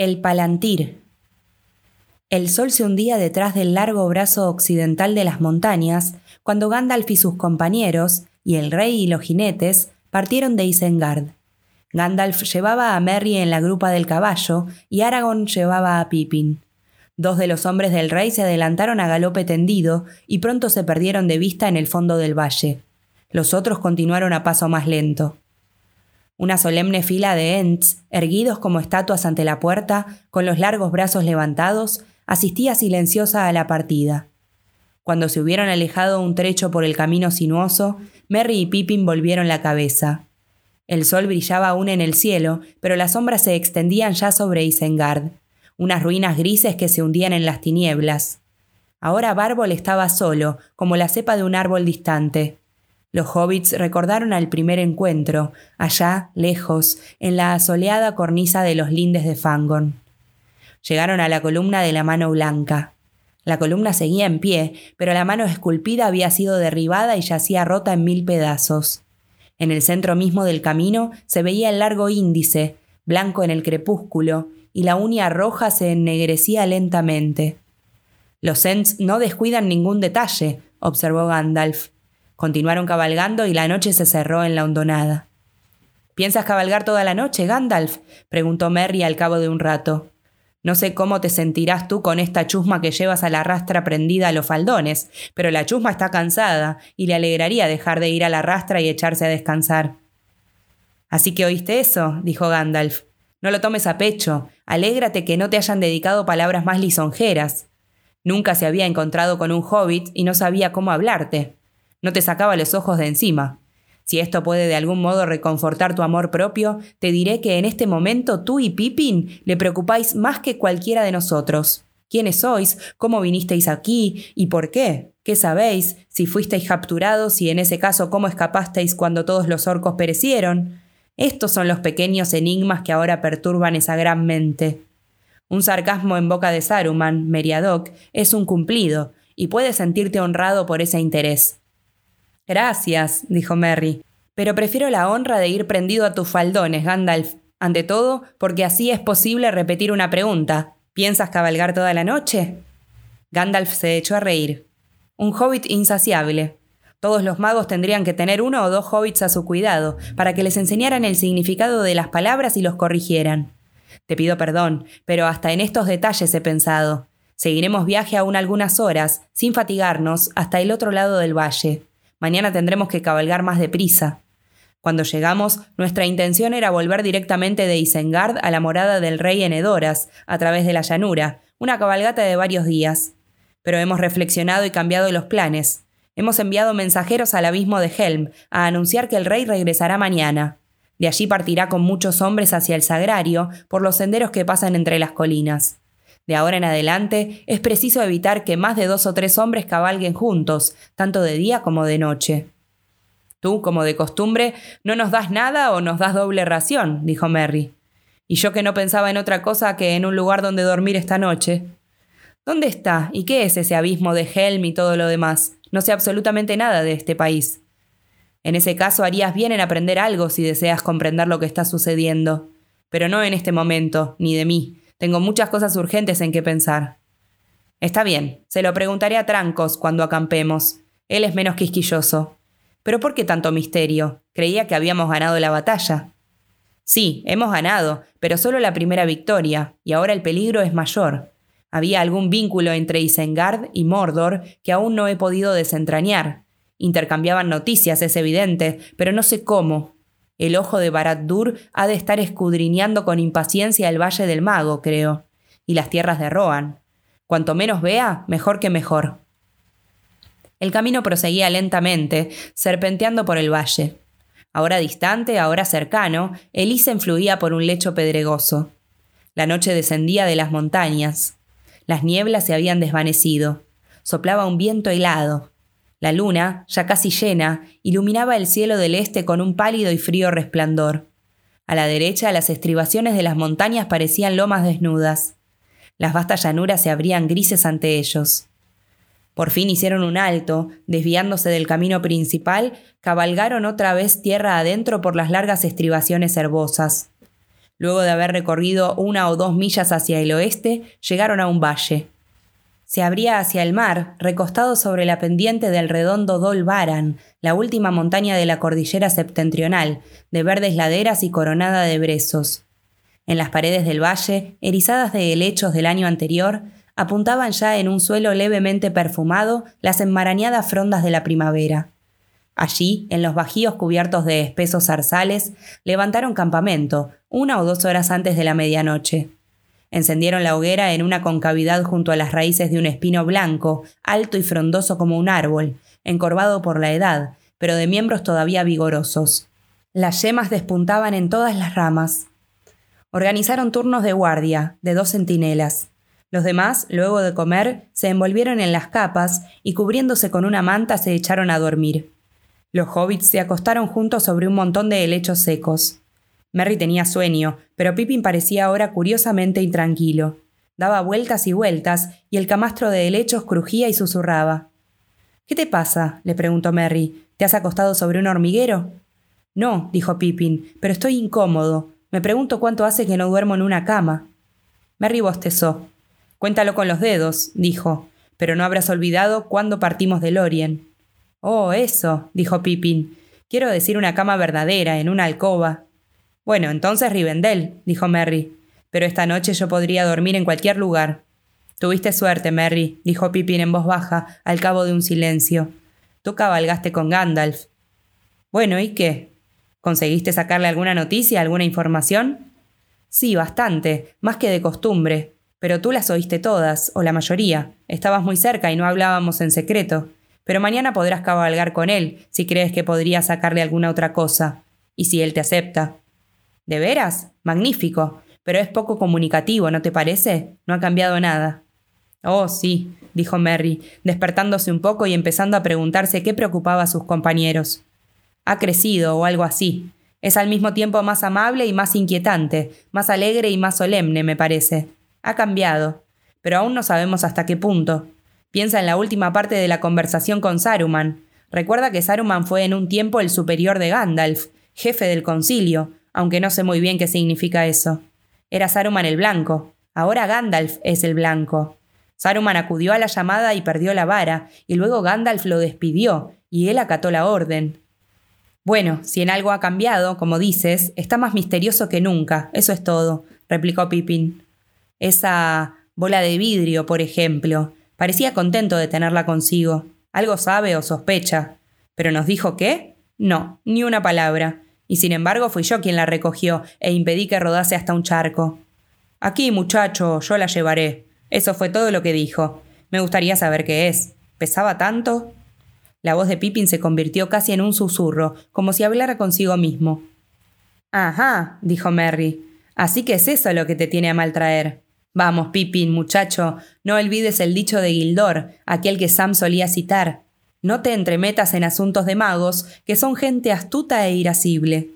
El Palantir. El sol se hundía detrás del largo brazo occidental de las montañas cuando Gandalf y sus compañeros, y el rey y los jinetes, partieron de Isengard. Gandalf llevaba a Merry en la grupa del caballo y Aragorn llevaba a Pippin. Dos de los hombres del rey se adelantaron a galope tendido y pronto se perdieron de vista en el fondo del valle. Los otros continuaron a paso más lento. Una solemne fila de Ents, erguidos como estatuas ante la puerta, con los largos brazos levantados, asistía silenciosa a la partida. Cuando se hubieron alejado un trecho por el camino sinuoso, Merry y Pippin volvieron la cabeza. El sol brillaba aún en el cielo, pero las sombras se extendían ya sobre Isengard, unas ruinas grises que se hundían en las tinieblas. Ahora Bárbol estaba solo, como la cepa de un árbol distante. Los hobbits recordaron al primer encuentro, allá, lejos, en la asoleada cornisa de los lindes de Fangon. Llegaron a la columna de la mano blanca. La columna seguía en pie, pero la mano esculpida había sido derribada y yacía rota en mil pedazos. En el centro mismo del camino se veía el largo índice, blanco en el crepúsculo, y la uña roja se ennegrecía lentamente. Los Ents no descuidan ningún detalle, observó Gandalf. Continuaron cabalgando y la noche se cerró en la hondonada. ¿Piensas cabalgar toda la noche, Gandalf? preguntó Merry al cabo de un rato. No sé cómo te sentirás tú con esta chusma que llevas a la rastra prendida a los faldones, pero la chusma está cansada y le alegraría dejar de ir a la rastra y echarse a descansar. Así que oíste eso, dijo Gandalf. No lo tomes a pecho, alégrate que no te hayan dedicado palabras más lisonjeras. Nunca se había encontrado con un hobbit y no sabía cómo hablarte no te sacaba los ojos de encima. Si esto puede de algún modo reconfortar tu amor propio, te diré que en este momento tú y Pippin le preocupáis más que cualquiera de nosotros. ¿Quiénes sois? ¿Cómo vinisteis aquí? ¿Y por qué? ¿Qué sabéis? Si fuisteis capturados y en ese caso cómo escapasteis cuando todos los orcos perecieron. Estos son los pequeños enigmas que ahora perturban esa gran mente. Un sarcasmo en boca de Saruman, Meriadoc, es un cumplido, y puedes sentirte honrado por ese interés. Gracias, dijo Merry, pero prefiero la honra de ir prendido a tus faldones, Gandalf. Ante todo, porque así es posible repetir una pregunta. ¿Piensas cabalgar toda la noche? Gandalf se echó a reír. Un hobbit insaciable. Todos los magos tendrían que tener uno o dos hobbits a su cuidado, para que les enseñaran el significado de las palabras y los corrigieran. Te pido perdón, pero hasta en estos detalles he pensado. Seguiremos viaje aún algunas horas, sin fatigarnos, hasta el otro lado del valle. Mañana tendremos que cabalgar más deprisa. Cuando llegamos, nuestra intención era volver directamente de Isengard a la morada del rey en Edoras, a través de la llanura, una cabalgata de varios días. Pero hemos reflexionado y cambiado los planes. Hemos enviado mensajeros al abismo de Helm a anunciar que el rey regresará mañana. De allí partirá con muchos hombres hacia el sagrario por los senderos que pasan entre las colinas. De ahora en adelante es preciso evitar que más de dos o tres hombres cabalguen juntos, tanto de día como de noche. Tú, como de costumbre, no nos das nada o nos das doble ración, dijo Merry. Y yo que no pensaba en otra cosa que en un lugar donde dormir esta noche. ¿Dónde está y qué es ese abismo de Helm y todo lo demás? No sé absolutamente nada de este país. En ese caso harías bien en aprender algo si deseas comprender lo que está sucediendo. Pero no en este momento, ni de mí. Tengo muchas cosas urgentes en que pensar. Está bien, se lo preguntaré a Trancos cuando acampemos. Él es menos quisquilloso. Pero ¿por qué tanto misterio? Creía que habíamos ganado la batalla. Sí, hemos ganado, pero solo la primera victoria, y ahora el peligro es mayor. Había algún vínculo entre Isengard y Mordor que aún no he podido desentrañar. Intercambiaban noticias, es evidente, pero no sé cómo. El ojo de Barad-dûr ha de estar escudriñando con impaciencia el Valle del Mago, creo, y las tierras de Rohan. Cuanto menos vea, mejor que mejor. El camino proseguía lentamente, serpenteando por el valle. Ahora distante, ahora cercano, el Isen fluía por un lecho pedregoso. La noche descendía de las montañas. Las nieblas se habían desvanecido. Soplaba un viento helado. La luna, ya casi llena, iluminaba el cielo del este con un pálido y frío resplandor. A la derecha las estribaciones de las montañas parecían lomas desnudas. Las vastas llanuras se abrían grises ante ellos. Por fin hicieron un alto, desviándose del camino principal, cabalgaron otra vez tierra adentro por las largas estribaciones herbosas. Luego de haber recorrido una o dos millas hacia el oeste, llegaron a un valle. Se abría hacia el mar, recostado sobre la pendiente del redondo Dol Baran, la última montaña de la cordillera septentrional, de verdes laderas y coronada de brezos. En las paredes del valle, erizadas de helechos del año anterior, apuntaban ya en un suelo levemente perfumado las enmarañadas frondas de la primavera. Allí, en los bajíos cubiertos de espesos zarzales, levantaron campamento, una o dos horas antes de la medianoche. Encendieron la hoguera en una concavidad junto a las raíces de un espino blanco, alto y frondoso como un árbol, encorvado por la edad, pero de miembros todavía vigorosos. Las yemas despuntaban en todas las ramas. Organizaron turnos de guardia, de dos centinelas. Los demás, luego de comer, se envolvieron en las capas y cubriéndose con una manta se echaron a dormir. Los hobbits se acostaron juntos sobre un montón de helechos secos. Merry tenía sueño, pero Pippin parecía ahora curiosamente intranquilo. Daba vueltas y vueltas, y el camastro de helechos crujía y susurraba. ¿Qué te pasa? le preguntó Merry. ¿Te has acostado sobre un hormiguero? No, dijo Pippin, pero estoy incómodo. Me pregunto cuánto hace que no duermo en una cama. Merry bostezó. Cuéntalo con los dedos, dijo, pero no habrás olvidado cuándo partimos de Lorien. Oh, eso, dijo Pippin. Quiero decir una cama verdadera, en una alcoba. Bueno, entonces Rivendell, dijo Merry. Pero esta noche yo podría dormir en cualquier lugar. Tuviste suerte, Merry, dijo Pippin en voz baja, al cabo de un silencio. Tú cabalgaste con Gandalf. Bueno, ¿y qué? ¿Conseguiste sacarle alguna noticia, alguna información? Sí, bastante, más que de costumbre. Pero tú las oíste todas, o la mayoría. Estabas muy cerca y no hablábamos en secreto. Pero mañana podrás cabalgar con él, si crees que podría sacarle alguna otra cosa. Y si él te acepta. ¿De veras? Magnífico. Pero es poco comunicativo, ¿no te parece? No ha cambiado nada. Oh, sí, dijo Merry, despertándose un poco y empezando a preguntarse qué preocupaba a sus compañeros. Ha crecido o algo así. Es al mismo tiempo más amable y más inquietante, más alegre y más solemne, me parece. Ha cambiado, pero aún no sabemos hasta qué punto. Piensa en la última parte de la conversación con Saruman. Recuerda que Saruman fue en un tiempo el superior de Gandalf, jefe del concilio, aunque no sé muy bien qué significa eso. Era Saruman el blanco, ahora Gandalf es el blanco. Saruman acudió a la llamada y perdió la vara, y luego Gandalf lo despidió, y él acató la orden. Bueno, si en algo ha cambiado, como dices, está más misterioso que nunca, eso es todo, replicó Pippin. Esa bola de vidrio, por ejemplo, parecía contento de tenerla consigo. Algo sabe o sospecha. ¿Pero nos dijo qué? No, ni una palabra. Y sin embargo fui yo quien la recogió e impedí que rodase hasta un charco. Aquí, muchacho, yo la llevaré, eso fue todo lo que dijo. Me gustaría saber qué es. ¿Pesaba tanto? La voz de Pippin se convirtió casi en un susurro, como si hablara consigo mismo. Ajá, dijo Merry. Así que es eso lo que te tiene a maltraer. Vamos, Pippin, muchacho, no olvides el dicho de Gildor, aquel que Sam solía citar. No te entremetas en asuntos de magos, que son gente astuta e irascible.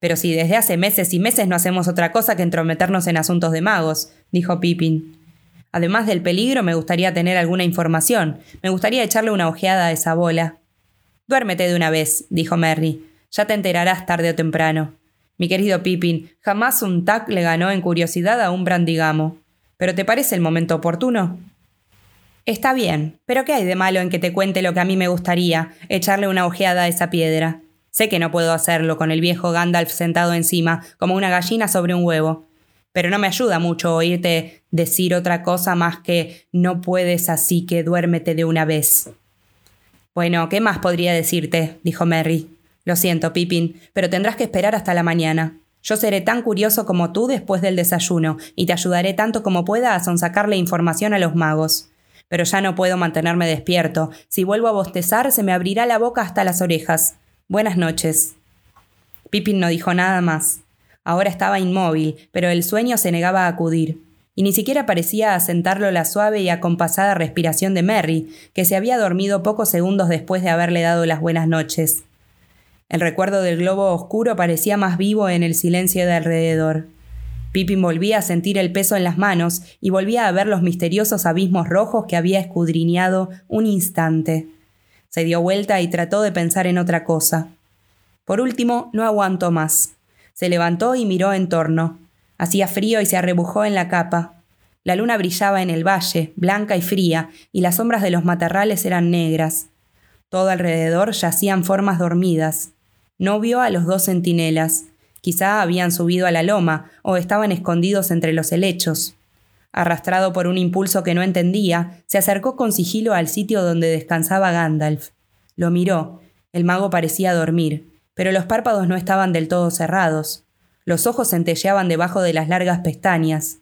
Pero si desde hace meses y meses no hacemos otra cosa que entrometernos en asuntos de magos, dijo Pippin. Además del peligro, me gustaría tener alguna información. Me gustaría echarle una ojeada a esa bola. Duérmete de una vez, dijo Merry. Ya te enterarás tarde o temprano. Mi querido Pippin, jamás un tac le ganó en curiosidad a un brandigamo. ¿Pero te parece el momento oportuno? Está bien, pero ¿qué hay de malo en que te cuente lo que a mí me gustaría, echarle una ojeada a esa piedra? Sé que no puedo hacerlo con el viejo Gandalf sentado encima, como una gallina sobre un huevo pero no me ayuda mucho oírte decir otra cosa más que no puedes así que duérmete de una vez. Bueno, ¿qué más podría decirte? dijo Merry. Lo siento, Pippin, pero tendrás que esperar hasta la mañana. Yo seré tan curioso como tú después del desayuno, y te ayudaré tanto como pueda a sonsacarle información a los magos. Pero ya no puedo mantenerme despierto. Si vuelvo a bostezar, se me abrirá la boca hasta las orejas. Buenas noches. Pippin no dijo nada más. Ahora estaba inmóvil, pero el sueño se negaba a acudir. Y ni siquiera parecía asentarlo la suave y acompasada respiración de Merry, que se había dormido pocos segundos después de haberle dado las buenas noches. El recuerdo del globo oscuro parecía más vivo en el silencio de alrededor. Pippin volvía a sentir el peso en las manos y volvía a ver los misteriosos abismos rojos que había escudriñado un instante. Se dio vuelta y trató de pensar en otra cosa. Por último, no aguantó más. Se levantó y miró en torno. Hacía frío y se arrebujó en la capa. La luna brillaba en el valle, blanca y fría, y las sombras de los matorrales eran negras. Todo alrededor yacían formas dormidas. No vio a los dos centinelas. Quizá habían subido a la loma o estaban escondidos entre los helechos. Arrastrado por un impulso que no entendía, se acercó con sigilo al sitio donde descansaba Gandalf. Lo miró. El mago parecía dormir, pero los párpados no estaban del todo cerrados. Los ojos centelleaban debajo de las largas pestañas.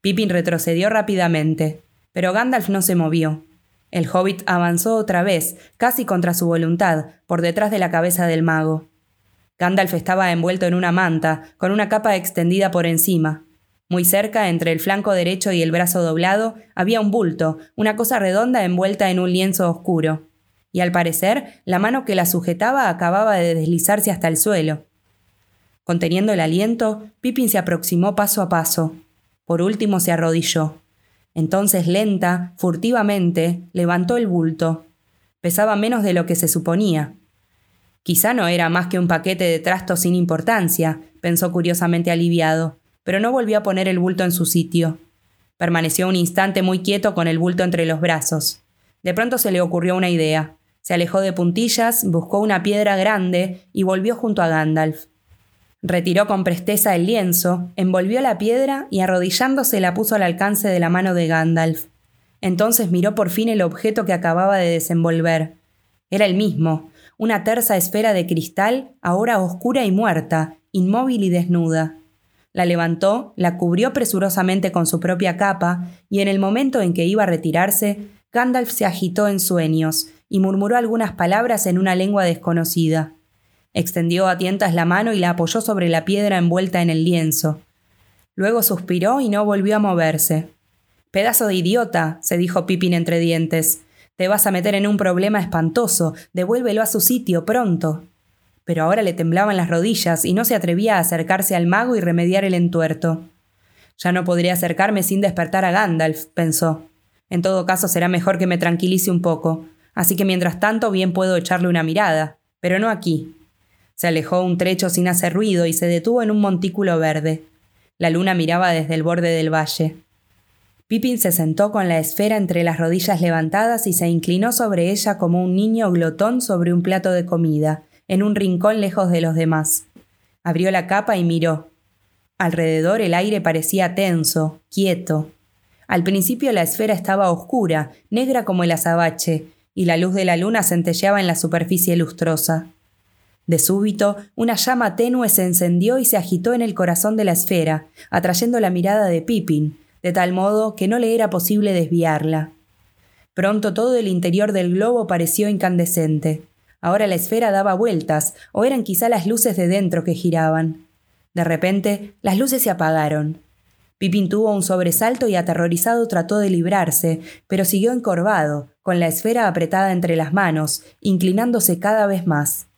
Pippin retrocedió rápidamente, pero Gandalf no se movió. El hobbit avanzó otra vez, casi contra su voluntad, por detrás de la cabeza del mago. Gandalf estaba envuelto en una manta, con una capa extendida por encima. Muy cerca, entre el flanco derecho y el brazo doblado, había un bulto, una cosa redonda envuelta en un lienzo oscuro. Y al parecer, la mano que la sujetaba acababa de deslizarse hasta el suelo. Conteniendo el aliento, Pippin se aproximó paso a paso. Por último se arrodilló. Entonces, lenta, furtivamente, levantó el bulto. Pesaba menos de lo que se suponía. Quizá no era más que un paquete de trastos sin importancia, pensó curiosamente aliviado, pero no volvió a poner el bulto en su sitio. Permaneció un instante muy quieto con el bulto entre los brazos. De pronto se le ocurrió una idea. Se alejó de puntillas, buscó una piedra grande y volvió junto a Gandalf. Retiró con presteza el lienzo, envolvió la piedra y arrodillándose la puso al alcance de la mano de Gandalf. Entonces miró por fin el objeto que acababa de desenvolver. Era el mismo, una tersa esfera de cristal, ahora oscura y muerta, inmóvil y desnuda. La levantó, la cubrió presurosamente con su propia capa, y en el momento en que iba a retirarse, Gandalf se agitó en sueños y murmuró algunas palabras en una lengua desconocida. Extendió a tientas la mano y la apoyó sobre la piedra envuelta en el lienzo. Luego suspiró y no volvió a moverse. Pedazo de idiota, se dijo Pippin entre dientes. Te vas a meter en un problema espantoso. Devuélvelo a su sitio pronto. Pero ahora le temblaban las rodillas y no se atrevía a acercarse al mago y remediar el entuerto. Ya no podría acercarme sin despertar a Gandalf, pensó. En todo caso será mejor que me tranquilice un poco, así que mientras tanto bien puedo echarle una mirada, pero no aquí. Se alejó un trecho sin hacer ruido y se detuvo en un montículo verde. La luna miraba desde el borde del valle. Pippin se sentó con la esfera entre las rodillas levantadas y se inclinó sobre ella como un niño glotón sobre un plato de comida, en un rincón lejos de los demás. Abrió la capa y miró. Alrededor el aire parecía tenso, quieto. Al principio la esfera estaba oscura, negra como el azabache, y la luz de la luna centelleaba en la superficie lustrosa. De súbito, una llama tenue se encendió y se agitó en el corazón de la esfera, atrayendo la mirada de Pippin, de tal modo que no le era posible desviarla. Pronto todo el interior del globo pareció incandescente. Ahora la esfera daba vueltas, o eran quizá las luces de dentro que giraban. De repente, las luces se apagaron. Pippin tuvo un sobresalto y aterrorizado trató de librarse, pero siguió encorvado, con la esfera apretada entre las manos, inclinándose cada vez más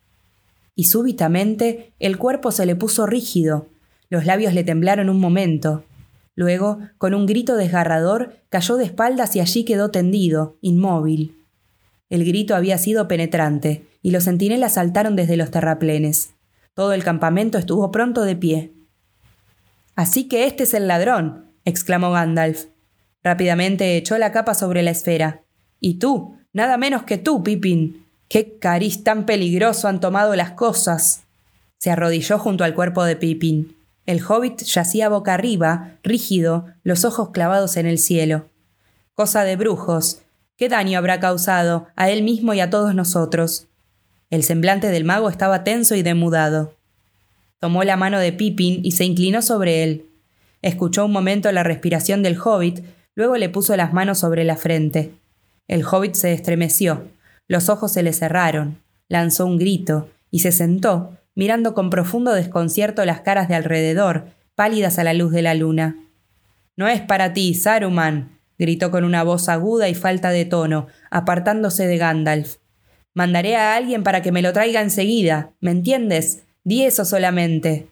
y súbitamente el cuerpo se le puso rígido, los labios le temblaron un momento. Luego, con un grito desgarrador, cayó de espaldas y allí quedó tendido, inmóvil. El grito había sido penetrante, y los centinelas saltaron desde los terraplenes. Todo el campamento estuvo pronto de pie. Así que este es el ladrón, exclamó Gandalf. Rápidamente echó la capa sobre la esfera. Y tú, nada menos que tú, Pippin. Qué cariz tan peligroso han tomado las cosas. Se arrodilló junto al cuerpo de Pippin. El hobbit yacía boca arriba, rígido, los ojos clavados en el cielo. Cosa de brujos. ¿Qué daño habrá causado a él mismo y a todos nosotros? El semblante del mago estaba tenso y demudado. Tomó la mano de Pippin y se inclinó sobre él. Escuchó un momento la respiración del hobbit, luego le puso las manos sobre la frente. El hobbit se estremeció. Los ojos se le cerraron, lanzó un grito y se sentó, mirando con profundo desconcierto las caras de alrededor, pálidas a la luz de la luna. No es para ti, Saruman, gritó con una voz aguda y falta de tono, apartándose de Gandalf. Mandaré a alguien para que me lo traiga enseguida, ¿me entiendes? Di eso solamente.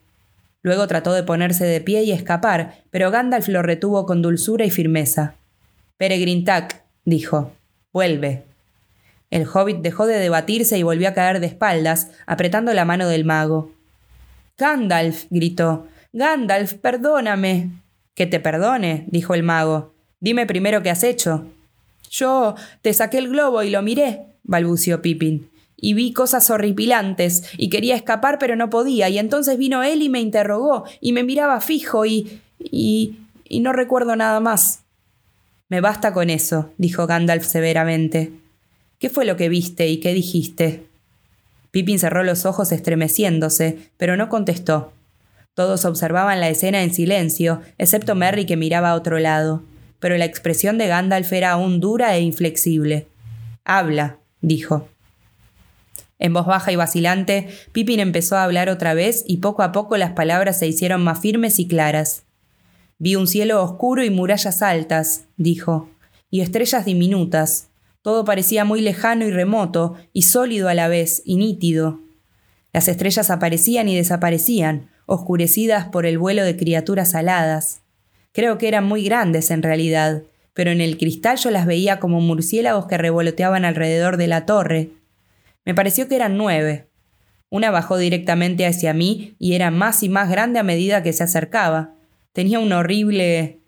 Luego trató de ponerse de pie y escapar, pero Gandalf lo retuvo con dulzura y firmeza. Peregrin Tac, dijo, vuelve. El hobbit dejó de debatirse y volvió a caer de espaldas, apretando la mano del mago. Gandalf, gritó. Gandalf, perdóname. Que te perdone, dijo el mago. Dime primero qué has hecho. Yo te saqué el globo y lo miré, balbució Pippin. Y vi cosas horripilantes, y quería escapar pero no podía, y entonces vino él y me interrogó, y me miraba fijo, y. y. y no recuerdo nada más. Me basta con eso, dijo Gandalf severamente. ¿Qué fue lo que viste y qué dijiste? Pippin cerró los ojos estremeciéndose, pero no contestó. Todos observaban la escena en silencio, excepto Merry que miraba a otro lado, pero la expresión de Gandalf era aún dura e inflexible. Habla, dijo. En voz baja y vacilante, Pippin empezó a hablar otra vez y poco a poco las palabras se hicieron más firmes y claras. Vi un cielo oscuro y murallas altas, dijo, y estrellas diminutas. Todo parecía muy lejano y remoto, y sólido a la vez, y nítido. Las estrellas aparecían y desaparecían, oscurecidas por el vuelo de criaturas aladas. Creo que eran muy grandes en realidad, pero en el cristal yo las veía como murciélagos que revoloteaban alrededor de la torre. Me pareció que eran nueve. Una bajó directamente hacia mí y era más y más grande a medida que se acercaba. Tenía un horrible...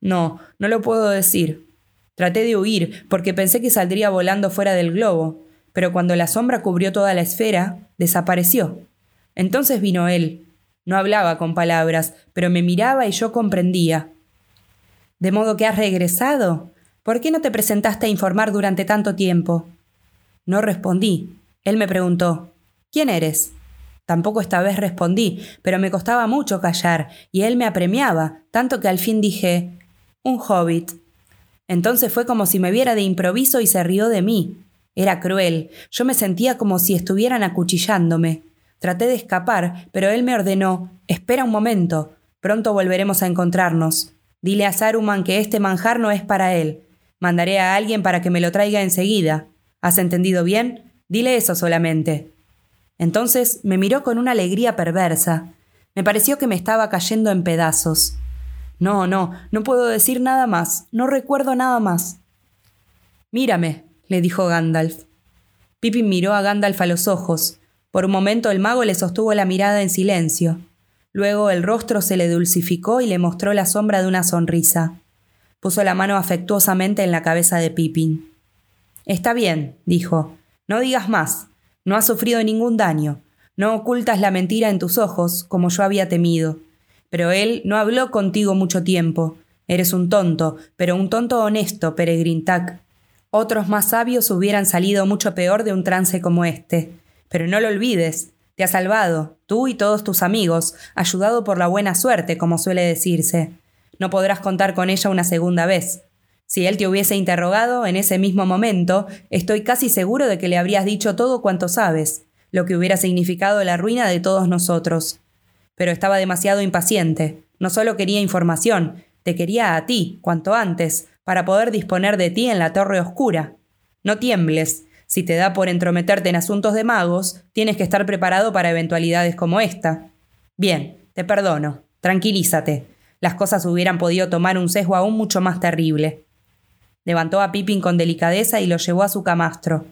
No, no lo puedo decir. Traté de huir, porque pensé que saldría volando fuera del globo, pero cuando la sombra cubrió toda la esfera, desapareció. Entonces vino él. No hablaba con palabras, pero me miraba y yo comprendía. ¿De modo que has regresado? ¿Por qué no te presentaste a informar durante tanto tiempo? No respondí. Él me preguntó, ¿quién eres? Tampoco esta vez respondí, pero me costaba mucho callar, y él me apremiaba, tanto que al fin dije un hobbit. Entonces fue como si me viera de improviso y se rió de mí. Era cruel. Yo me sentía como si estuvieran acuchillándome. Traté de escapar, pero él me ordenó Espera un momento. Pronto volveremos a encontrarnos. Dile a Saruman que este manjar no es para él. Mandaré a alguien para que me lo traiga enseguida. ¿Has entendido bien? Dile eso solamente. Entonces me miró con una alegría perversa. Me pareció que me estaba cayendo en pedazos. No, no, no puedo decir nada más, no recuerdo nada más. Mírame, le dijo Gandalf. Pippin miró a Gandalf a los ojos. Por un momento el mago le sostuvo la mirada en silencio. Luego el rostro se le dulcificó y le mostró la sombra de una sonrisa. Puso la mano afectuosamente en la cabeza de Pippin. Está bien, dijo. No digas más. No has sufrido ningún daño. No ocultas la mentira en tus ojos, como yo había temido. Pero él no habló contigo mucho tiempo. Eres un tonto, pero un tonto honesto, Peregrintac. Otros más sabios hubieran salido mucho peor de un trance como este. Pero no lo olvides, te ha salvado, tú y todos tus amigos, ayudado por la buena suerte, como suele decirse. No podrás contar con ella una segunda vez. Si él te hubiese interrogado en ese mismo momento, estoy casi seguro de que le habrías dicho todo cuanto sabes, lo que hubiera significado la ruina de todos nosotros. Pero estaba demasiado impaciente. No solo quería información, te quería a ti, cuanto antes, para poder disponer de ti en la torre oscura. No tiembles. Si te da por entrometerte en asuntos de magos, tienes que estar preparado para eventualidades como esta. Bien, te perdono. Tranquilízate. Las cosas hubieran podido tomar un sesgo aún mucho más terrible. Levantó a Pippin con delicadeza y lo llevó a su camastro.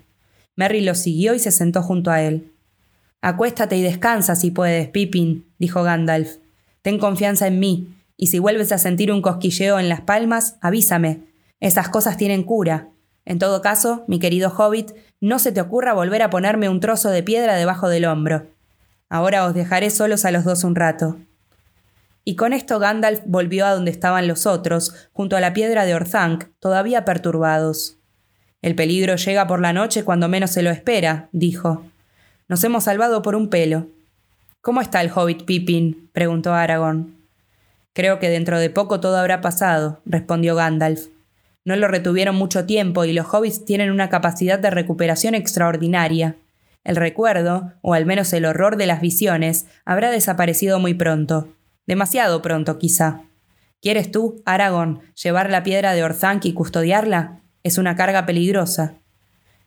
Merry lo siguió y se sentó junto a él. Acuéstate y descansa si puedes, Pippin, dijo Gandalf. Ten confianza en mí, y si vuelves a sentir un cosquilleo en las palmas, avísame. Esas cosas tienen cura. En todo caso, mi querido hobbit, no se te ocurra volver a ponerme un trozo de piedra debajo del hombro. Ahora os dejaré solos a los dos un rato. Y con esto Gandalf volvió a donde estaban los otros, junto a la piedra de Orthanc, todavía perturbados. El peligro llega por la noche cuando menos se lo espera, dijo. Nos hemos salvado por un pelo. ¿Cómo está el hobbit Pippin? preguntó Aragorn. Creo que dentro de poco todo habrá pasado, respondió Gandalf. No lo retuvieron mucho tiempo y los hobbits tienen una capacidad de recuperación extraordinaria. El recuerdo, o al menos el horror de las visiones, habrá desaparecido muy pronto. Demasiado pronto, quizá. ¿Quieres tú, Aragorn, llevar la piedra de Orthanc y custodiarla? Es una carga peligrosa.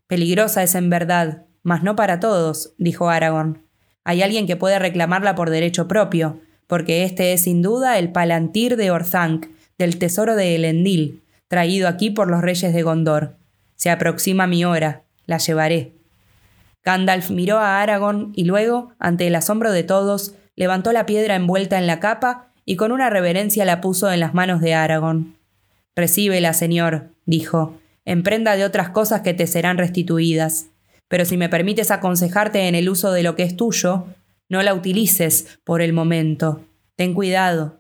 Peligrosa es en verdad, mas no para todos, dijo Aragorn. Hay alguien que puede reclamarla por derecho propio, porque este es sin duda el palantir de Orthanc, del tesoro de Elendil, traído aquí por los reyes de Gondor. Se aproxima mi hora, la llevaré. Gandalf miró a Aragorn y luego, ante el asombro de todos, levantó la piedra envuelta en la capa y con una reverencia la puso en las manos de Aragón. Recíbela, señor, dijo, en prenda de otras cosas que te serán restituidas. Pero si me permites aconsejarte en el uso de lo que es tuyo, no la utilices por el momento. Ten cuidado.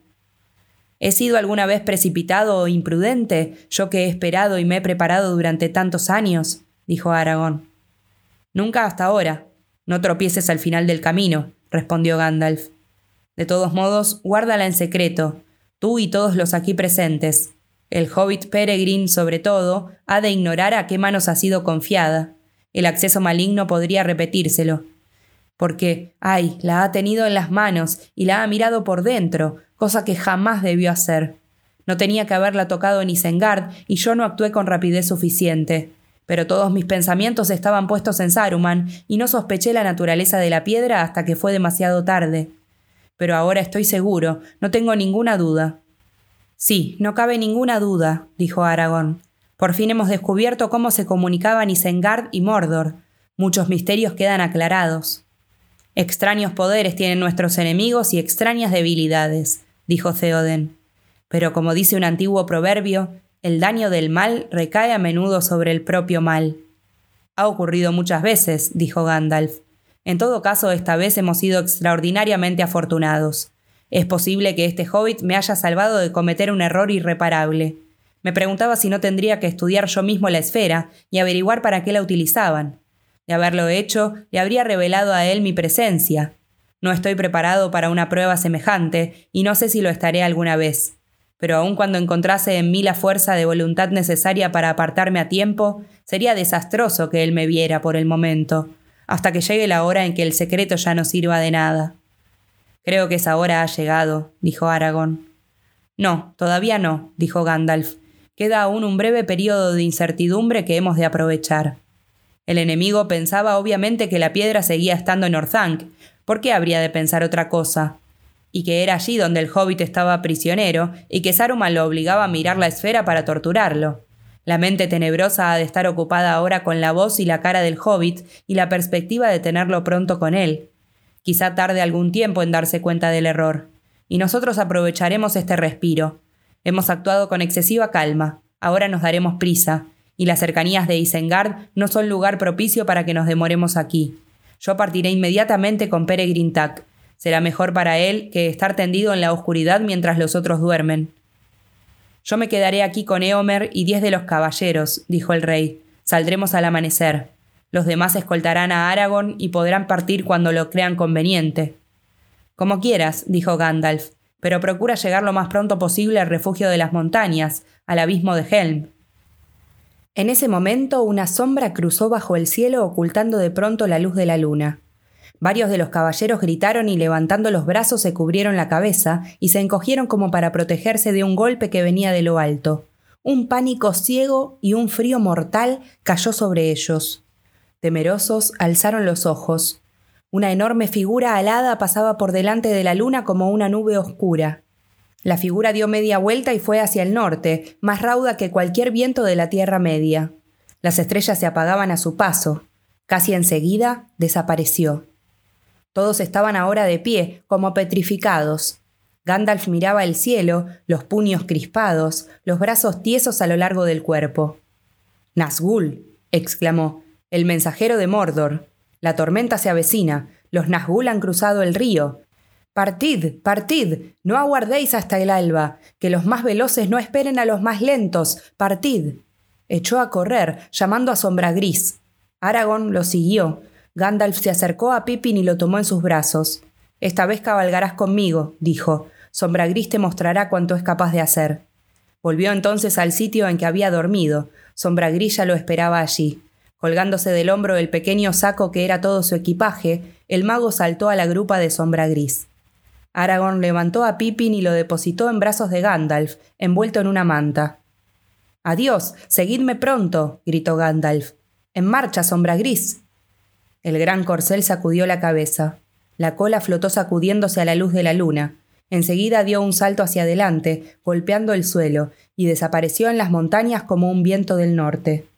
¿He sido alguna vez precipitado o imprudente, yo que he esperado y me he preparado durante tantos años? dijo Aragón. Nunca hasta ahora. No tropieces al final del camino, respondió Gandalf. De todos modos, guárdala en secreto, tú y todos los aquí presentes. El hobbit Peregrine, sobre todo, ha de ignorar a qué manos ha sido confiada. El acceso maligno podría repetírselo. Porque, ay, la ha tenido en las manos y la ha mirado por dentro, cosa que jamás debió hacer. No tenía que haberla tocado en Isengard y yo no actué con rapidez suficiente. Pero todos mis pensamientos estaban puestos en Saruman y no sospeché la naturaleza de la piedra hasta que fue demasiado tarde. Pero ahora estoy seguro, no tengo ninguna duda. Sí, no cabe ninguna duda, dijo Aragón. Por fin hemos descubierto cómo se comunicaban Isengard y Mordor. Muchos misterios quedan aclarados. Extraños poderes tienen nuestros enemigos y extrañas debilidades dijo Theoden. Pero como dice un antiguo proverbio, el daño del mal recae a menudo sobre el propio mal. Ha ocurrido muchas veces, dijo Gandalf. En todo caso, esta vez hemos sido extraordinariamente afortunados. Es posible que este hobbit me haya salvado de cometer un error irreparable. Me preguntaba si no tendría que estudiar yo mismo la esfera y averiguar para qué la utilizaban. De haberlo hecho, le habría revelado a él mi presencia, no estoy preparado para una prueba semejante y no sé si lo estaré alguna vez. Pero aun cuando encontrase en mí la fuerza de voluntad necesaria para apartarme a tiempo, sería desastroso que él me viera por el momento, hasta que llegue la hora en que el secreto ya no sirva de nada. Creo que esa hora ha llegado, dijo Aragón. No, todavía no, dijo Gandalf. Queda aún un breve periodo de incertidumbre que hemos de aprovechar. El enemigo pensaba obviamente que la piedra seguía estando en Orthanc, ¿Por qué habría de pensar otra cosa? Y que era allí donde el hobbit estaba prisionero y que Saruman lo obligaba a mirar la esfera para torturarlo. La mente tenebrosa ha de estar ocupada ahora con la voz y la cara del hobbit y la perspectiva de tenerlo pronto con él. Quizá tarde algún tiempo en darse cuenta del error. Y nosotros aprovecharemos este respiro. Hemos actuado con excesiva calma. Ahora nos daremos prisa. Y las cercanías de Isengard no son lugar propicio para que nos demoremos aquí. Yo partiré inmediatamente con Peregrin Tac. Será mejor para él que estar tendido en la oscuridad mientras los otros duermen. Yo me quedaré aquí con Eomer y diez de los caballeros, dijo el rey. Saldremos al amanecer. Los demás escoltarán a Aragorn y podrán partir cuando lo crean conveniente. Como quieras, dijo Gandalf, pero procura llegar lo más pronto posible al refugio de las montañas, al abismo de Helm. En ese momento una sombra cruzó bajo el cielo ocultando de pronto la luz de la luna. Varios de los caballeros gritaron y levantando los brazos se cubrieron la cabeza y se encogieron como para protegerse de un golpe que venía de lo alto. Un pánico ciego y un frío mortal cayó sobre ellos. Temerosos alzaron los ojos. Una enorme figura alada pasaba por delante de la luna como una nube oscura. La figura dio media vuelta y fue hacia el norte, más rauda que cualquier viento de la Tierra Media. Las estrellas se apagaban a su paso. Casi enseguida desapareció. Todos estaban ahora de pie, como petrificados. Gandalf miraba el cielo, los puños crispados, los brazos tiesos a lo largo del cuerpo. Nazgûl, exclamó, el mensajero de Mordor. La tormenta se avecina, los Nazgûl han cruzado el río, Partid, partid, no aguardéis hasta el alba, que los más veloces no esperen a los más lentos, partid. Echó a correr, llamando a Sombra Gris. Aragón lo siguió. Gandalf se acercó a Pippin y lo tomó en sus brazos. Esta vez cabalgarás conmigo, dijo. Sombra Gris te mostrará cuánto es capaz de hacer. Volvió entonces al sitio en que había dormido. Sombra Gris ya lo esperaba allí. Colgándose del hombro el pequeño saco que era todo su equipaje, el mago saltó a la grupa de Sombra Gris. Aragorn levantó a Pippin y lo depositó en brazos de Gandalf, envuelto en una manta. Adiós, seguidme pronto, gritó Gandalf. En marcha, sombra gris. El gran corcel sacudió la cabeza. La cola flotó sacudiéndose a la luz de la luna. Enseguida dio un salto hacia adelante, golpeando el suelo, y desapareció en las montañas como un viento del norte.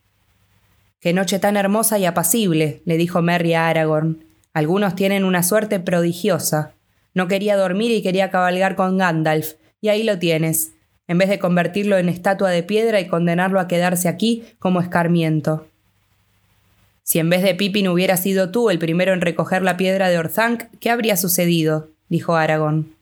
Qué noche tan hermosa y apacible, le dijo Merry a Aragorn. Algunos tienen una suerte prodigiosa. No quería dormir y quería cabalgar con Gandalf, y ahí lo tienes, en vez de convertirlo en estatua de piedra y condenarlo a quedarse aquí como escarmiento. Si en vez de Pippin hubiera sido tú el primero en recoger la piedra de Orthanc, ¿qué habría sucedido? dijo Aragón.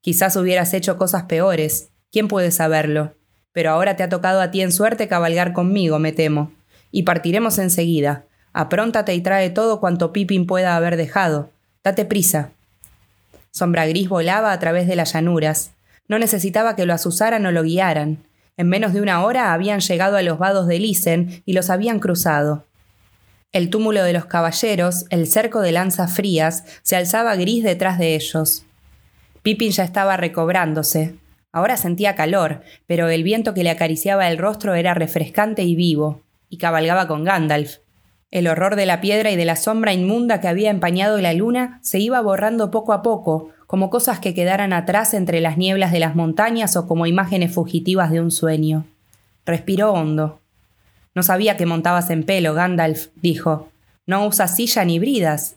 Quizás hubieras hecho cosas peores. ¿Quién puede saberlo? Pero ahora te ha tocado a ti en suerte cabalgar conmigo, me temo. Y partiremos enseguida. Apróntate y trae todo cuanto Pippin pueda haber dejado. Date prisa. Sombra Gris volaba a través de las llanuras. No necesitaba que lo asusaran o lo guiaran. En menos de una hora habían llegado a los vados de Lisen y los habían cruzado. El túmulo de los caballeros, el cerco de lanzas frías, se alzaba gris detrás de ellos. Pippin ya estaba recobrándose. Ahora sentía calor, pero el viento que le acariciaba el rostro era refrescante y vivo, y cabalgaba con Gandalf. El horror de la piedra y de la sombra inmunda que había empañado la luna se iba borrando poco a poco, como cosas que quedaran atrás entre las nieblas de las montañas o como imágenes fugitivas de un sueño. Respiró hondo. No sabía que montabas en pelo, Gandalf, dijo. No usas silla ni bridas.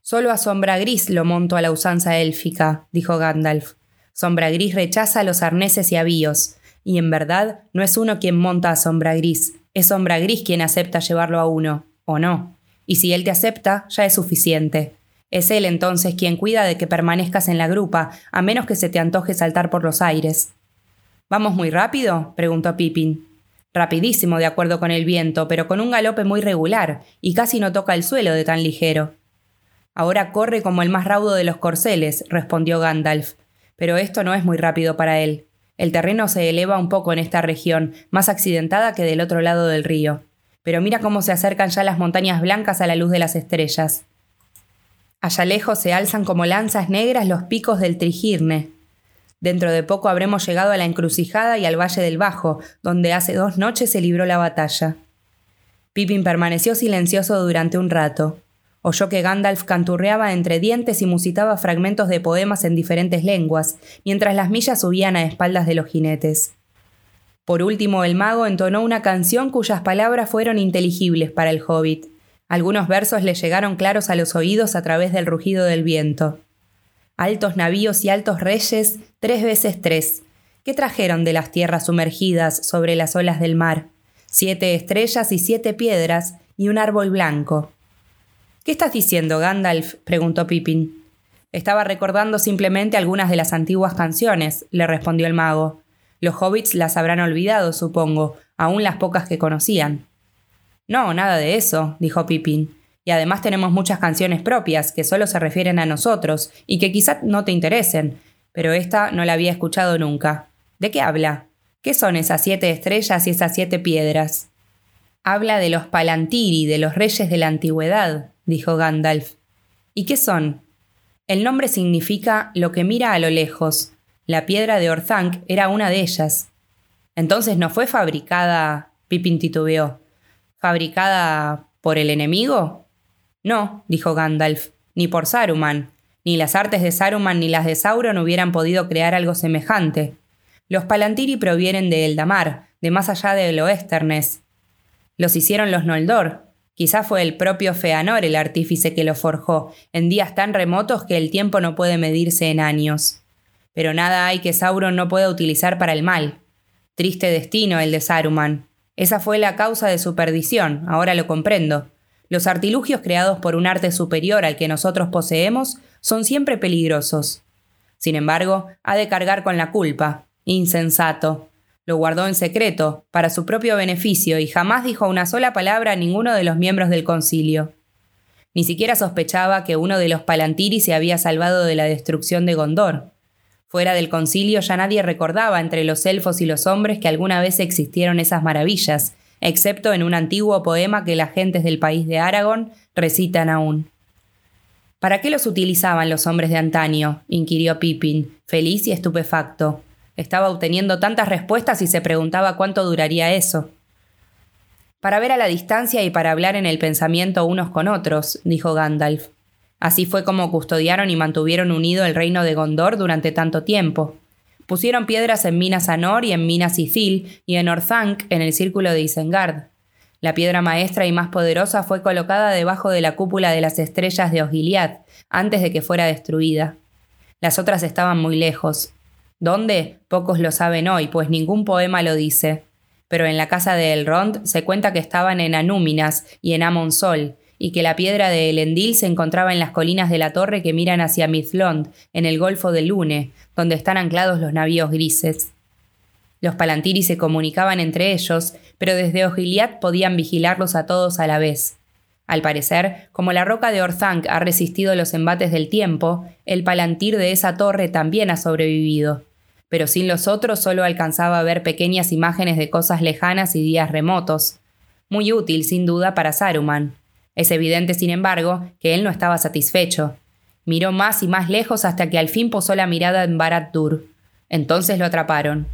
Solo a Sombra Gris lo monto a la usanza élfica, dijo Gandalf. Sombra Gris rechaza los arneses y avíos, y en verdad no es uno quien monta a Sombra Gris, es Sombra Gris quien acepta llevarlo a uno, o no. Y si él te acepta, ya es suficiente. Es él entonces quien cuida de que permanezcas en la grupa, a menos que se te antoje saltar por los aires. ¿Vamos muy rápido? preguntó Pippin. Rapidísimo, de acuerdo con el viento, pero con un galope muy regular, y casi no toca el suelo de tan ligero. Ahora corre como el más raudo de los corceles, respondió Gandalf. Pero esto no es muy rápido para él. El terreno se eleva un poco en esta región, más accidentada que del otro lado del río. Pero mira cómo se acercan ya las montañas blancas a la luz de las estrellas. Allá lejos se alzan como lanzas negras los picos del Trigirne. Dentro de poco habremos llegado a la encrucijada y al Valle del Bajo, donde hace dos noches se libró la batalla. Pippin permaneció silencioso durante un rato. Oyó que Gandalf canturreaba entre dientes y musitaba fragmentos de poemas en diferentes lenguas, mientras las millas subían a espaldas de los jinetes. Por último, el mago entonó una canción cuyas palabras fueron inteligibles para el hobbit. Algunos versos le llegaron claros a los oídos a través del rugido del viento. Altos navíos y altos reyes, tres veces tres. ¿Qué trajeron de las tierras sumergidas sobre las olas del mar? Siete estrellas y siete piedras y un árbol blanco. ¿Qué estás diciendo, Gandalf? preguntó Pippin. Estaba recordando simplemente algunas de las antiguas canciones, le respondió el mago. Los hobbits las habrán olvidado, supongo, aún las pocas que conocían. No, nada de eso, dijo Pippin. Y además tenemos muchas canciones propias que solo se refieren a nosotros y que quizá no te interesen, pero esta no la había escuchado nunca. ¿De qué habla? ¿Qué son esas siete estrellas y esas siete piedras? Habla de los Palantiri, de los reyes de la antigüedad, dijo Gandalf. ¿Y qué son? El nombre significa lo que mira a lo lejos. La piedra de Orthanc era una de ellas. Entonces no fue fabricada. Pippin titubeó. ¿Fabricada por el enemigo? No, dijo Gandalf, ni por Saruman. Ni las artes de Saruman ni las de Sauron hubieran podido crear algo semejante. Los Palantiri provienen de Eldamar, de más allá de Oesternes. Los hicieron los Noldor. Quizá fue el propio Feanor el artífice que lo forjó, en días tan remotos que el tiempo no puede medirse en años. Pero nada hay que Sauron no pueda utilizar para el mal. Triste destino el de Saruman. Esa fue la causa de su perdición, ahora lo comprendo. Los artilugios creados por un arte superior al que nosotros poseemos son siempre peligrosos. Sin embargo, ha de cargar con la culpa. Insensato. Lo guardó en secreto, para su propio beneficio, y jamás dijo una sola palabra a ninguno de los miembros del concilio. Ni siquiera sospechaba que uno de los Palantiri se había salvado de la destrucción de Gondor. Fuera del concilio ya nadie recordaba entre los elfos y los hombres que alguna vez existieron esas maravillas, excepto en un antiguo poema que las gentes del país de Aragón recitan aún. ¿Para qué los utilizaban los hombres de antaño? inquirió Pippin, feliz y estupefacto. Estaba obteniendo tantas respuestas y se preguntaba cuánto duraría eso. Para ver a la distancia y para hablar en el pensamiento unos con otros, dijo Gandalf. Así fue como custodiaron y mantuvieron unido el reino de Gondor durante tanto tiempo. Pusieron piedras en Minas Anor y en Minas Ithil y en Orthanc en el círculo de Isengard. La piedra maestra y más poderosa fue colocada debajo de la cúpula de las estrellas de Osgiliath, antes de que fuera destruida. Las otras estaban muy lejos. ¿Dónde? Pocos lo saben hoy, pues ningún poema lo dice. Pero en la casa de Elrond se cuenta que estaban en Anúminas y en Amonsol, y que la piedra de Elendil se encontraba en las colinas de la torre que miran hacia Mithlond, en el Golfo de Lune, donde están anclados los navíos grises. Los Palantiri se comunicaban entre ellos, pero desde Ogiliad podían vigilarlos a todos a la vez. Al parecer, como la roca de Orthanc ha resistido los embates del tiempo, el palantir de esa torre también ha sobrevivido. Pero sin los otros solo alcanzaba a ver pequeñas imágenes de cosas lejanas y días remotos. Muy útil, sin duda, para Saruman. Es evidente, sin embargo, que él no estaba satisfecho. Miró más y más lejos hasta que al fin posó la mirada en Barad-dûr. Entonces lo atraparon.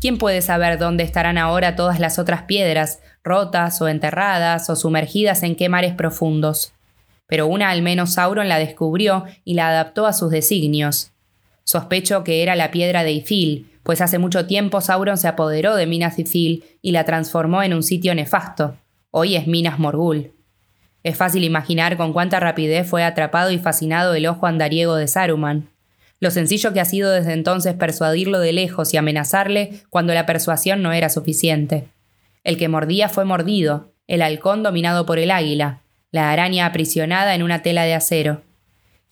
¿Quién puede saber dónde estarán ahora todas las otras piedras, rotas o enterradas o sumergidas en qué mares profundos? Pero una al menos Sauron la descubrió y la adaptó a sus designios. Sospecho que era la piedra de Ifil, pues hace mucho tiempo Sauron se apoderó de Minas Ifil y la transformó en un sitio nefasto. Hoy es Minas Morgul. Es fácil imaginar con cuánta rapidez fue atrapado y fascinado el ojo andariego de Saruman lo sencillo que ha sido desde entonces persuadirlo de lejos y amenazarle cuando la persuasión no era suficiente. El que mordía fue mordido, el halcón dominado por el águila, la araña aprisionada en una tela de acero.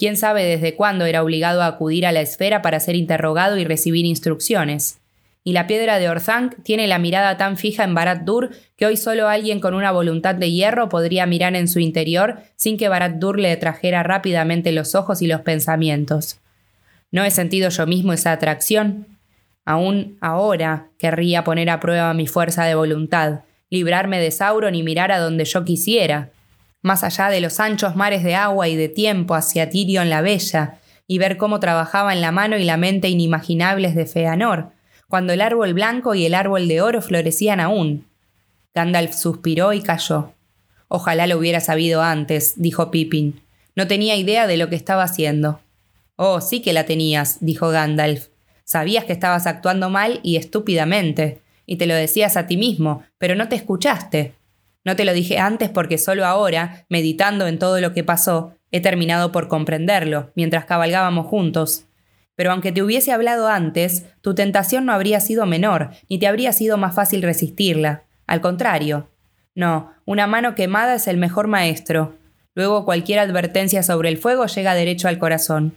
Quién sabe desde cuándo era obligado a acudir a la esfera para ser interrogado y recibir instrucciones. Y la piedra de Orthanc tiene la mirada tan fija en Barad-dûr que hoy solo alguien con una voluntad de hierro podría mirar en su interior sin que Barad-dûr le trajera rápidamente los ojos y los pensamientos. ¿No he sentido yo mismo esa atracción? Aún ahora querría poner a prueba mi fuerza de voluntad, librarme de Sauron y mirar a donde yo quisiera, más allá de los anchos mares de agua y de tiempo hacia Tirion la Bella, y ver cómo trabajaban la mano y la mente inimaginables de Feanor, cuando el árbol blanco y el árbol de oro florecían aún. Gandalf suspiró y cayó. Ojalá lo hubiera sabido antes, dijo Pippin. No tenía idea de lo que estaba haciendo. Oh, sí que la tenías, dijo Gandalf. Sabías que estabas actuando mal y estúpidamente, y te lo decías a ti mismo, pero no te escuchaste. No te lo dije antes porque solo ahora, meditando en todo lo que pasó, he terminado por comprenderlo, mientras cabalgábamos juntos. Pero aunque te hubiese hablado antes, tu tentación no habría sido menor, ni te habría sido más fácil resistirla. Al contrario. No, una mano quemada es el mejor maestro. Luego cualquier advertencia sobre el fuego llega derecho al corazón.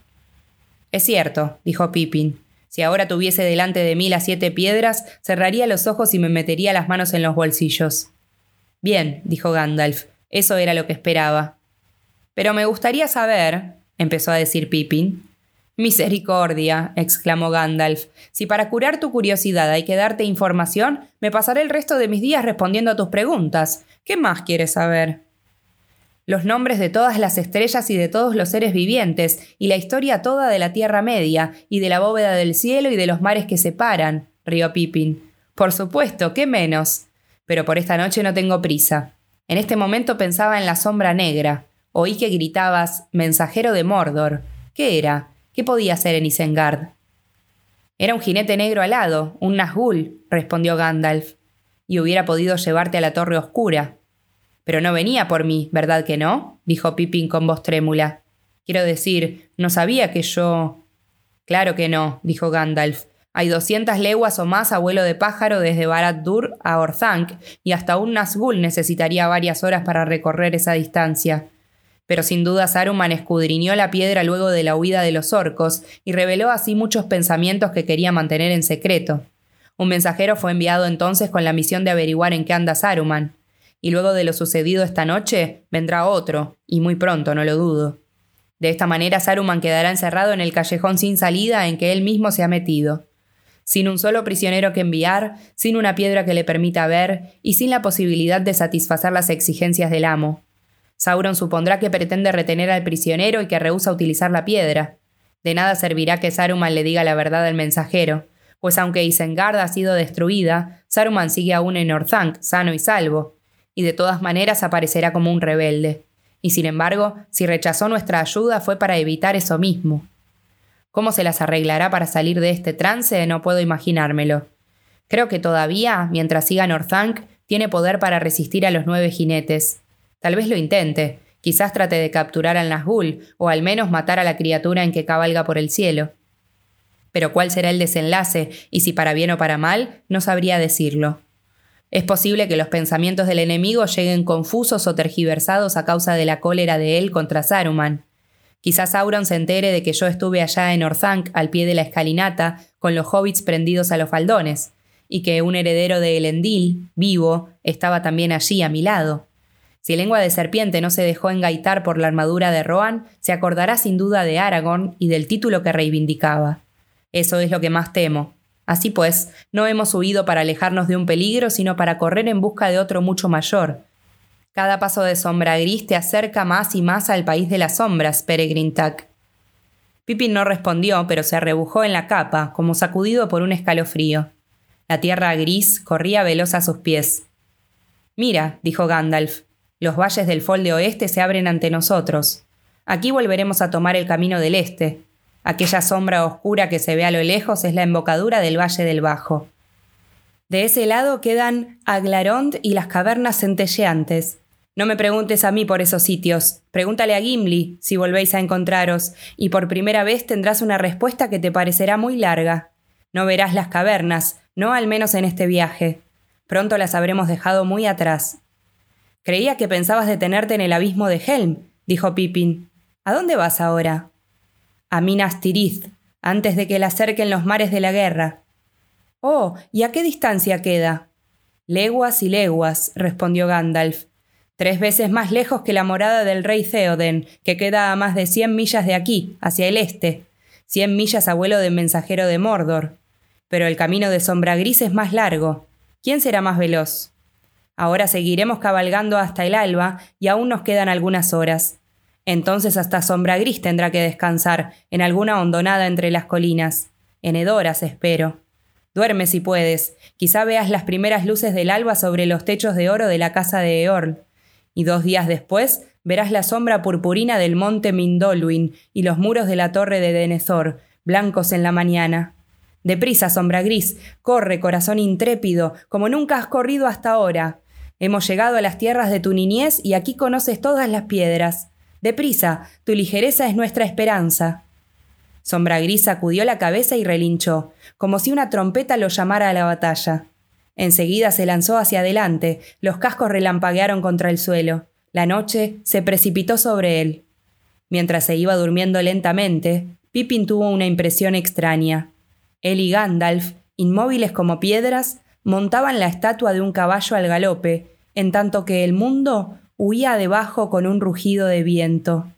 Es cierto, dijo Pippin. Si ahora tuviese delante de mí las siete piedras, cerraría los ojos y me metería las manos en los bolsillos. Bien, dijo Gandalf, eso era lo que esperaba. Pero me gustaría saber, empezó a decir Pippin. Misericordia, exclamó Gandalf. Si para curar tu curiosidad hay que darte información, me pasaré el resto de mis días respondiendo a tus preguntas. ¿Qué más quieres saber? los nombres de todas las estrellas y de todos los seres vivientes, y la historia toda de la Tierra Media, y de la bóveda del cielo y de los mares que separan, rió Pippin. Por supuesto, ¿qué menos? Pero por esta noche no tengo prisa. En este momento pensaba en la sombra negra. Oí que gritabas, mensajero de Mordor. ¿Qué era? ¿Qué podía ser en Isengard? Era un jinete negro alado, un Nazgûl, respondió Gandalf, y hubiera podido llevarte a la torre oscura. Pero no venía por mí, ¿verdad que no? dijo Pippin con voz trémula. Quiero decir, no sabía que yo. Claro que no, dijo Gandalf. Hay doscientas leguas o más a vuelo de pájaro desde Barad-dûr a Orthanc, y hasta un Nazgûl necesitaría varias horas para recorrer esa distancia. Pero sin duda Saruman escudriñó la piedra luego de la huida de los orcos y reveló así muchos pensamientos que quería mantener en secreto. Un mensajero fue enviado entonces con la misión de averiguar en qué anda Saruman y luego de lo sucedido esta noche vendrá otro, y muy pronto, no lo dudo. De esta manera Saruman quedará encerrado en el callejón sin salida en que él mismo se ha metido, sin un solo prisionero que enviar, sin una piedra que le permita ver, y sin la posibilidad de satisfacer las exigencias del amo. Sauron supondrá que pretende retener al prisionero y que rehúsa utilizar la piedra. De nada servirá que Saruman le diga la verdad al mensajero, pues aunque Isengard ha sido destruida, Saruman sigue aún en Orthanc, sano y salvo, y de todas maneras aparecerá como un rebelde. Y sin embargo, si rechazó nuestra ayuda fue para evitar eso mismo. ¿Cómo se las arreglará para salir de este trance? No puedo imaginármelo. Creo que todavía, mientras siga Northank, tiene poder para resistir a los nueve jinetes. Tal vez lo intente, Quizás trate de capturar al Nazgûl, o al menos matar a la criatura en que cabalga por el cielo. Pero cuál será el desenlace, y si para bien o para mal, no sabría decirlo. Es posible que los pensamientos del enemigo lleguen confusos o tergiversados a causa de la cólera de él contra Saruman. Quizás Sauron se entere de que yo estuve allá en Orthanc, al pie de la escalinata, con los hobbits prendidos a los faldones, y que un heredero de Elendil, vivo, estaba también allí a mi lado. Si lengua de serpiente no se dejó engaitar por la armadura de Rohan, se acordará sin duda de Aragorn y del título que reivindicaba. Eso es lo que más temo, Así pues, no hemos huido para alejarnos de un peligro, sino para correr en busca de otro mucho mayor. Cada paso de sombra gris te acerca más y más al país de las sombras, Peregrin Tac. Pippin no respondió, pero se arrebujó en la capa, como sacudido por un escalofrío. La tierra gris corría veloz a sus pies. Mira, dijo Gandalf, los valles del Fol de Oeste se abren ante nosotros. Aquí volveremos a tomar el camino del Este. Aquella sombra oscura que se ve a lo lejos es la embocadura del Valle del Bajo. De ese lado quedan Aglarond y las cavernas centelleantes. No me preguntes a mí por esos sitios, pregúntale a Gimli si volvéis a encontraros, y por primera vez tendrás una respuesta que te parecerá muy larga. No verás las cavernas, no al menos en este viaje. Pronto las habremos dejado muy atrás. Creía que pensabas detenerte en el abismo de Helm, dijo Pippin. ¿A dónde vas ahora? a Minas Tirith, antes de que la acerquen los mares de la guerra. Oh, ¿y a qué distancia queda? Leguas y leguas, respondió Gandalf. Tres veces más lejos que la morada del rey Theoden, que queda a más de cien millas de aquí, hacia el este. Cien millas a vuelo de mensajero de Mordor. Pero el camino de sombra gris es más largo. ¿Quién será más veloz? Ahora seguiremos cabalgando hasta el alba y aún nos quedan algunas horas. Entonces hasta Sombra Gris tendrá que descansar en alguna hondonada entre las colinas. En Edoras, espero. Duerme si puedes. Quizá veas las primeras luces del alba sobre los techos de oro de la casa de Eorl. Y dos días después verás la sombra purpurina del monte Mindolwin y los muros de la torre de Denethor, blancos en la mañana. Deprisa, sombra gris, corre, corazón intrépido, como nunca has corrido hasta ahora. Hemos llegado a las tierras de tu niñez y aquí conoces todas las piedras. Deprisa, tu ligereza es nuestra esperanza. Sombra Gris sacudió la cabeza y relinchó, como si una trompeta lo llamara a la batalla. Enseguida se lanzó hacia adelante, los cascos relampaguearon contra el suelo. La noche se precipitó sobre él. Mientras se iba durmiendo lentamente, Pippin tuvo una impresión extraña. Él y Gandalf, inmóviles como piedras, montaban la estatua de un caballo al galope, en tanto que el mundo huía debajo con un rugido de viento.